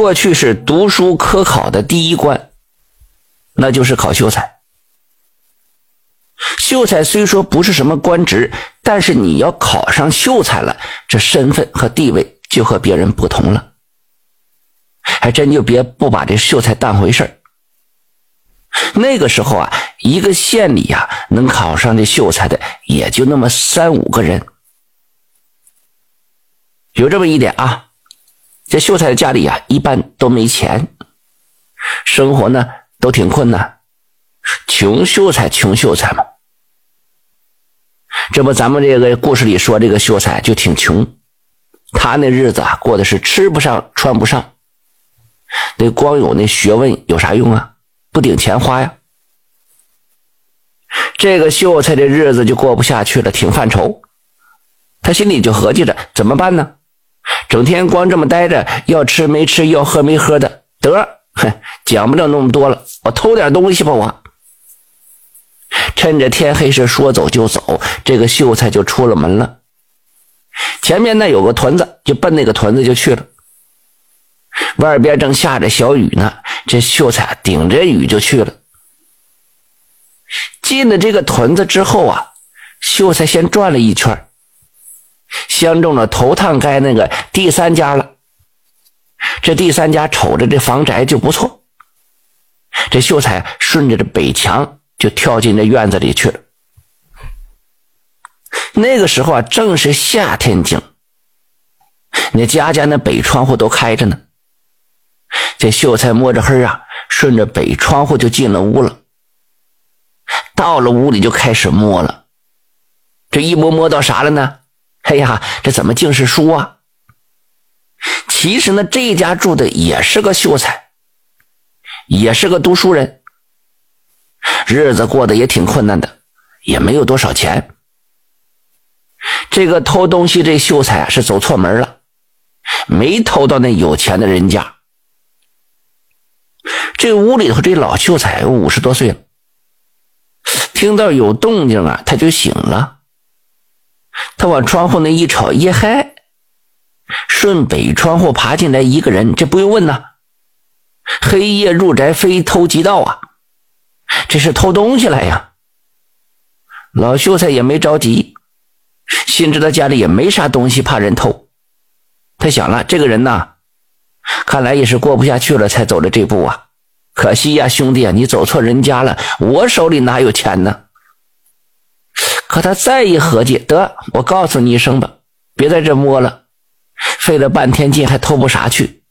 过去是读书科考的第一关，那就是考秀才。秀才虽说不是什么官职，但是你要考上秀才了，这身份和地位就和别人不同了。还真就别不把这秀才当回事儿。那个时候啊，一个县里呀，能考上这秀才的也就那么三五个人。有这么一点啊，这秀才的家里呀，一般都没钱，生活呢都挺困难，穷秀才穷秀才嘛。这不，咱们这个故事里说这个秀才就挺穷，他那日子啊过的是吃不上穿不上，那光有那学问有啥用啊？不顶钱花呀。这个秀才的日子就过不下去了，挺犯愁。他心里就合计着怎么办呢？整天光这么待着，要吃没吃，要喝没喝的，得，哼，讲不了那么多了，我偷点东西吧，我。趁着天黑是说走就走，这个秀才就出了门了。前面那有个屯子，就奔那个屯子就去了。外边正下着小雨呢，这秀才顶着雨就去了。进了这个屯子之后啊，秀才先转了一圈，相中了头趟街那个第三家了。这第三家瞅着这房宅就不错，这秀才顺着这北墙。就跳进这院子里去了。那个时候啊，正是夏天景，那家家那北窗户都开着呢。这秀才摸着黑啊，顺着北窗户就进了屋了。到了屋里就开始摸了，这一摸摸到啥了呢？哎呀，这怎么竟是书啊？其实呢，这家住的也是个秀才，也是个读书人。日子过得也挺困难的，也没有多少钱。这个偷东西这秀才是走错门了，没偷到那有钱的人家。这屋里头这老秀才五十多岁了，听到有动静啊，他就醒了。他往窗户那一瞅，耶嗨，顺北窗户爬进来一个人，这不用问呐，黑夜入宅，非偷即盗啊。这是偷东西来呀！老秀才也没着急，心知他家里也没啥东西，怕人偷。他想了，这个人呐，看来也是过不下去了，才走的这步啊。可惜呀，兄弟啊，你走错人家了，我手里哪有钱呢？他再一合计，得，我告诉你一声吧，别在这摸了，费了半天劲还偷不啥去，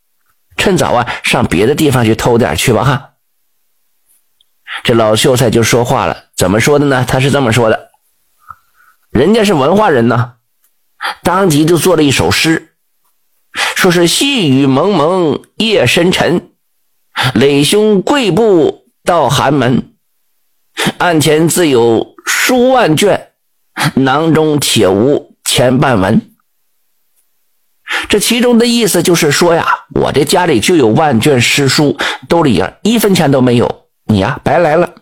趁早啊，上别的地方去偷点去吧，哈。这老秀才就说话了，怎么说的呢？他是这么说的：人家是文化人呢，当即就做了一首诗，说是细雨蒙蒙夜深沉，垒兄跪步到寒门，案前自有书万卷，囊中且无钱半文。这其中的意思就是说呀，我这家里就有万卷诗书，兜里呀一分钱都没有。你呀，白来了！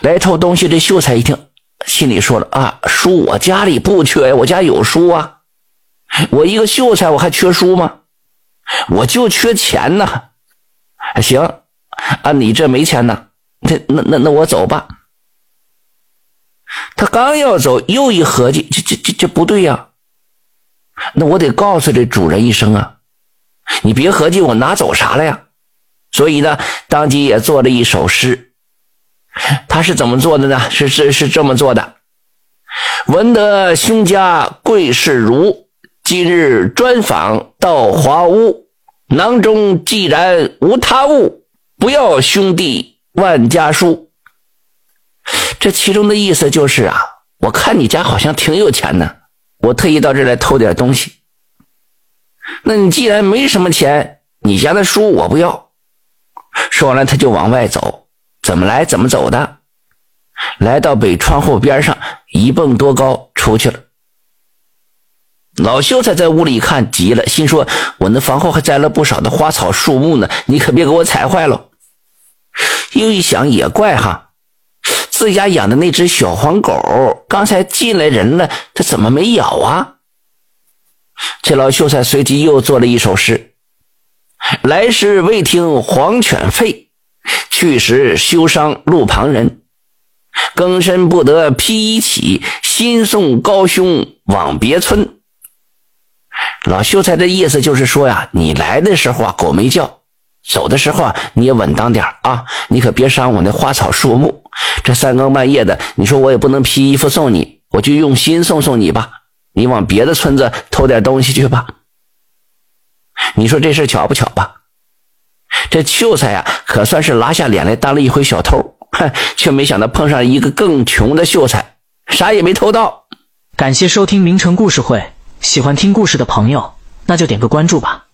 来偷东西，这秀才一听，心里说了啊，书我家里不缺呀，我家有书啊。我一个秀才，我还缺书吗？我就缺钱呢。行，啊，你这没钱呢，那那那那我走吧。他刚要走，又一合计，这这这这不对呀。那我得告诉这主人一声啊，你别合计我拿走啥了呀。所以呢，当即也做了一首诗。他是怎么做的呢？是是是这么做的：闻得兄家贵士如，今日专访到华屋。囊中既然无他物，不要兄弟万家书。这其中的意思就是啊，我看你家好像挺有钱呢，我特意到这来偷点东西。那你既然没什么钱，你家的书我不要。说完了，他就往外走，怎么来怎么走的，来到北窗户边上，一蹦多高出去了。老秀才在屋里一看，急了，心说：“我那房后还栽了不少的花草树木呢，你可别给我踩坏了。”又一想，也怪哈，自家养的那只小黄狗，刚才进来人了，它怎么没咬啊？这老秀才随即又做了一首诗。来时未听黄犬吠，去时休伤路旁人。更深不得披衣起，心送高兄往别村。老秀才的意思就是说呀，你来的时候啊狗没叫，走的时候啊你也稳当点啊，你可别伤我那花草树木。这三更半夜的，你说我也不能披衣服送你，我就用心送送你吧。你往别的村子偷点东西去吧。你说这事巧不巧吧？这秀才呀，可算是拉下脸来当了一回小偷，哼，却没想到碰上一个更穷的秀才，啥也没偷到。感谢收听名城故事会，喜欢听故事的朋友，那就点个关注吧。